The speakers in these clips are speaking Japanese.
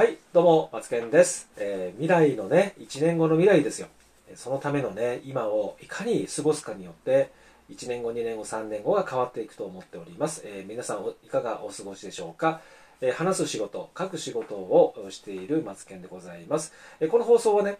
はい、どうも、マツケンです。えー未来のね、1年後の未来ですよ。そのためのね、今をいかに過ごすかによって、1年後、2年後、3年後が変わっていくと思っております。えー皆さんいかがお過ごしでしょうか？えー話す仕事、書く仕事をしているマツケンでございます。えこの放送はね、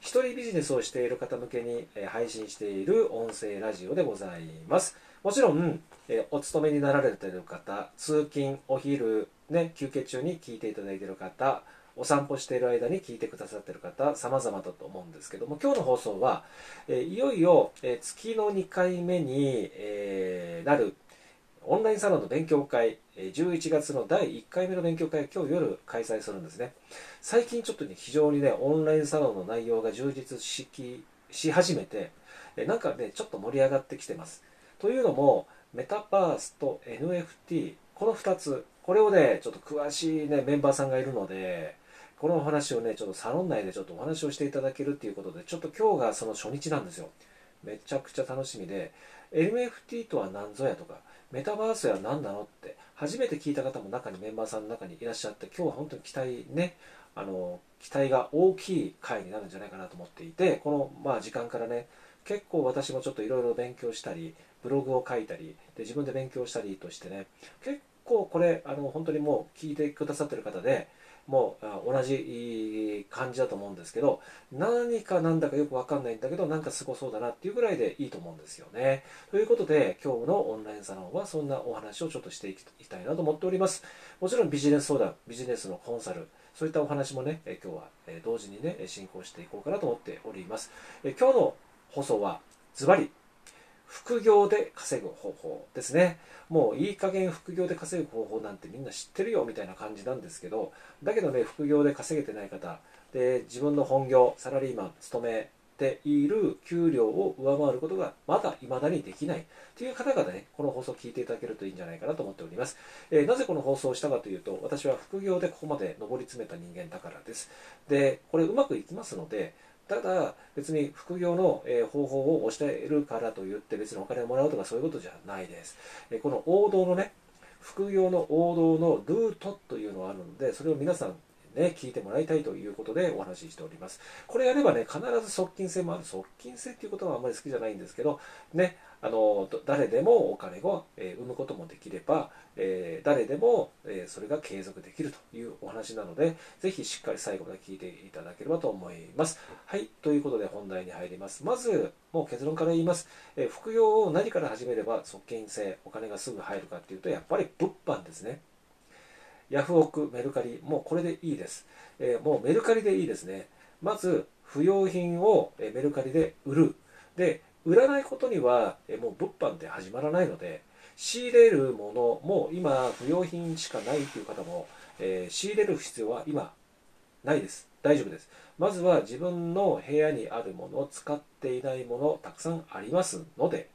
一人ビジネスをしている方向けに配信している音声ラジオでございます。もちろん、えお勤めになられている方、通勤、お昼、ね、休憩中に聞いていただいている方、お散歩している間に聞いてくださっている方、様々だと思うんですけども、今日の放送は、えーいよいよ、えー月の2回目に、えーなるオンラインサロンの勉強会、11月の第1回目の勉強会、今日夜開催するんですね。最近ちょっとね、非常にね、オンラインサロンの内容が充実しきし始めて、えなんかね、ちょっと盛り上がってきてます。というのも、メタバースと NFT、この2つ、これをね、ちょっと詳しいね、メンバーさんがいるので、このお話をね、ちょっとサロン内でちょっとお話をしていただけるっていうことで、ちょっと今日がその初日なんですよ。めちゃくちゃ楽しみで、NFT とは何ぞやとか、メタバースは何なのって、初めて聞いた方も中にメンバーさんの中にいらっしゃって、今日は本当に期待ね、あの、期待が大きい回になるんじゃないかなと思っていて、この、まあ、時間からね、結構私もちょっといろいろ勉強したり、ブログを書いたり、で自分で勉強したりとしてね、結構これ、あの、本当にもう聞いてくださってる方で、もう同じ感じだと思うんですけど、何かなんだかよくわかんないんだけど、なんかすごそうだなっていうぐらいでいいと思うんですよね。ということで、今日のオンラインサロンはそんなお話をちょっとしていきたいなと思っております。もちろんビジネス相談、ビジネスのコンサル、そういったお話もね、今日は同時にね、進行していこうかなと思っております。今日の放送は、ズバリ、副業で稼ぐ方法ですね。もういい加減副業で稼ぐ方法なんてみんな知ってるよみたいな感じなんですけど、だけどね、副業で稼げてない方、で、自分の本業、サラリーマン、勤めている給料を上回ることがまだ未だにできないという方々ね、この放送を聞いていただけるといいんじゃないかなと思っております。えーなぜこの放送をしたかというと、私は副業でここまで上り詰めた人間だからです。で、これうまくいきますので、ただ別に副業の方法を教えるからといって別にお金をもらうとかそういうことじゃないです。この王道のね、副業の王道のルートというのがあるので、それを皆さんね、聞いてもらいたいということでお話ししております。これやればね、必ず側近性もある。側近性っていうことはあんまり好きじゃないんですけど、ね、あの、誰でもお金を、えー生むこともできれば、えー誰でも、えーそれが継続できるというお話なので、ぜひしっかり最後まで聞いていただければと思います。はい、ということで本題に入ります。まず、もう結論から言います。えー副業を何から始めれば側近性、お金がすぐ入るかっていうと、やっぱり物販ですね。ヤフオク、メルカリ、もうこれでいいです。えーもうメルカリでいいですね。まず、不要品をメルカリで売る。で、売らないことには、えもう物販って始まらないので、仕入れるものも今、不要品しかないという方も、えー仕入れる必要は今、ないです。大丈夫です。まずは自分の部屋にあるものを使っていないもの、たくさんありますので、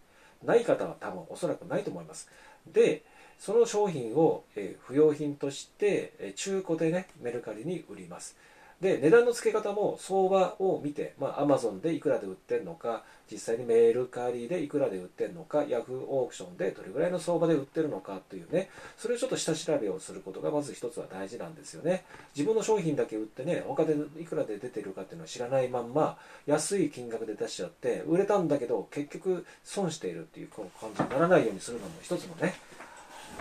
ない方は多分おそらくないと思います。で、その商品を、えー不用品として、えー中古でね、メルカリに売ります。で、値段の付け方も相場を見て、まあ、アマゾンでいくらで売ってるのか、実際にメルカリでいくらで売ってるのか、ヤフーオークションでどれぐらいの相場で売ってるのかというね、それをちょっと下調べをすることがまず一つは大事なんですよね。自分の商品だけ売ってね、他でいくらで出てるかっていうのは知らないまんま、安い金額で出しちゃって、売れたんだけど、結局損しているっていう感じにならないようにするのも一つのね、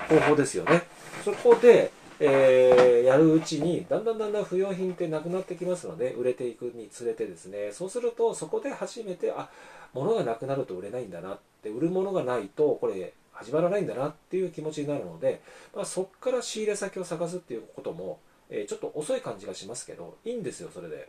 方法ですよね。そこで、えーやるうちに、だんだんだんだん不要品ってなくなってきますので、売れていくにつれてですね、そうすると、そこで初めて、あ、物がなくなると売れないんだなって、売るものがないと、これ、始まらないんだなっていう気持ちになるので、まあ、そこから仕入れ先を探すっていうことも、えーちょっと遅い感じがしますけど、いいんですよ、それで。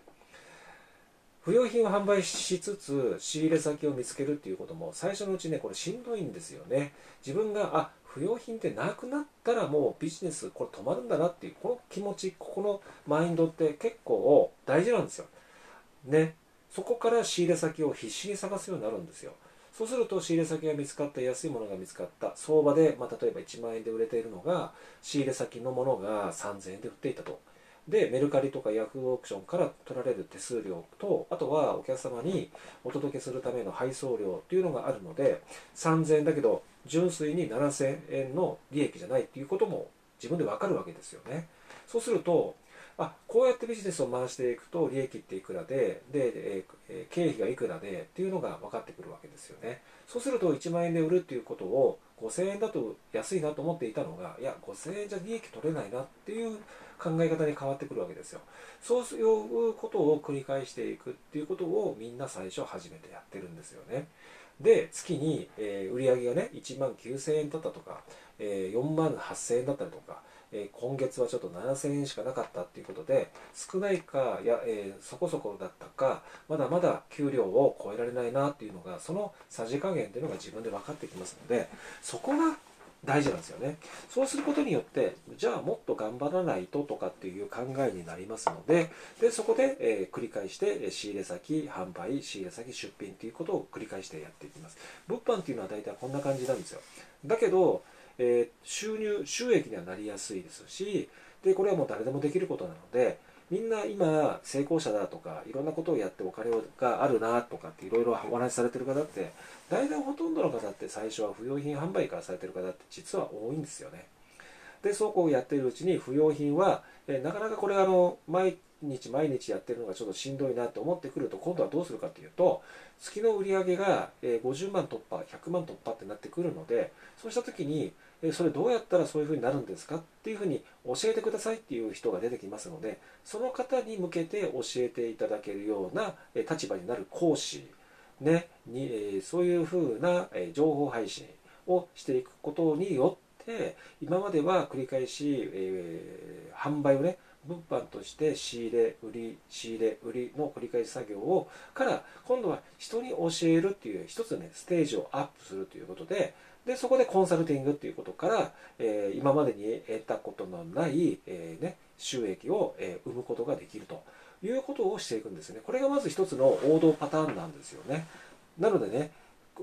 不用品を販売しつつ仕入れ先を見つけるっていうことも最初のうちねこれしんどいんですよね自分があ不用品ってなくなったらもうビジネスこれ止まるんだなっていうこの気持ちここのマインドって結構大事なんですよ。ね。そこから仕入れ先を必死に探すようになるんですよ。そうすると仕入れ先が見つかった安いものが見つかった。相場で、まあ、例えば1万円で売れているのが仕入れ先のものが3000円で売っていたと。でメルカリとかヤフーオークションから取られる手数料とあとはお客様にお届けするための配送料っていうのがあるので3000円だけど純粋に7000円の利益じゃないっていうことも自分でわかるわけですよね。そうするとあこうやってビジネスを回していくと利益っていくらでで、えー経費がいくらでっていうのが分かってくるわけですよね。そうすると1万円で売るっていうことを5000円だと安いなと思っていたのがいや5000円じゃ利益取れないなっていう考え方に変わってくるわけですよ。そういうことを繰り返していくっていうことをみんな最初初めてやってるんですよね。で月に、えー、売上げがね1万9000円だったとか、えー、4万8000円だったりとかえ今月はちょっと7000円しかなかったっていうことで少ないかや、えー、そこそこだったかまだまだ給料を超えられないなっていうのがそのさじ加減っていうのが自分で分かってきますのでそこが大事なんですよね。そうすることによってじゃあもっと頑張らないととかっていう考えになりますのででそこで、えー、繰り返して仕入れ先販売仕入れ先出品っていうことを繰り返してやっていきます。物販っていうのは大体こんな感じなんですよ。だけどえー、収入収益にはなりやすいですしでこれはもう誰でもできることなのでみんな今成功者だとかいろんなことをやってお金があるなとかっていろいろお話しされてる方って大体ほとんどの方って最初は不用品販売からされてる方って実は多いんですよね。でそうこうやっているうちに不用品は、えなかなかこれあの毎日毎日やってるのがちょっとしんどいなと思ってくると今度はどうするかというと月の売り上げが50万突破100万突破ってなってくるのでそうした時にそれどうやったらそういうふうになるんですかっていうふうに教えてくださいっていう人が出てきますのでその方に向けて教えていただけるような立場になる講師、ね、にそういうふうな情報配信をしていくことによって今までは繰り返し、えー、販売をね物販として仕入れ売り仕入れ売りの繰り返し作業をから今度は人に教えるっていう一つねステージをアップするということででそこでコンサルティングっていうことから、えー、今までに得たことのない、えーね、収益を、えー、生むことができるということをしていくんですね。これがまず一つの王道パターンなんですよね。なのでね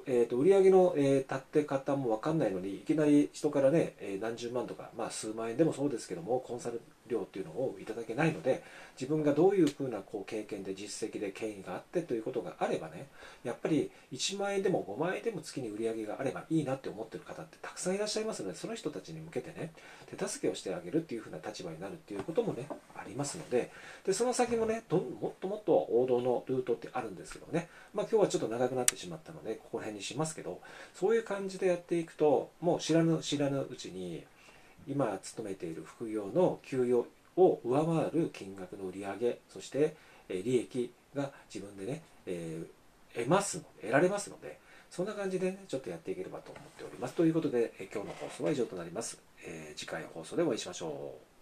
えーと、売上の、えー、立って方も分かんないのにいきなり人からね、えー、何十万とか、まあ、数万円でもそうですけどもコンサル料っていうのをいただけないので自分がどういうふうなこう経験で実績で権威があってということがあればねやっぱり1万円でも5万円でも月に売り上げがあればいいなって思ってる方ってたくさんいらっしゃいますのでその人たちに向けてね手助けをしてあげるっていうふうな立場になるっていうこともねありますのででその先もねどもっともっと王道のルートってあるんですけどね。まあ今日はちょっと長くなってしまったのでここら辺にしますけどそういう感じでやっていくともう知らぬ知らぬうちに今勤めている副業の給与を上回る金額の売り上げそして利益が自分でね、えー、得ます得られますのでそんな感じで、ね、ちょっとやっていければと思っております。ということで、え今日の放送は以上となります、えー、次回放送でお会いしましょう。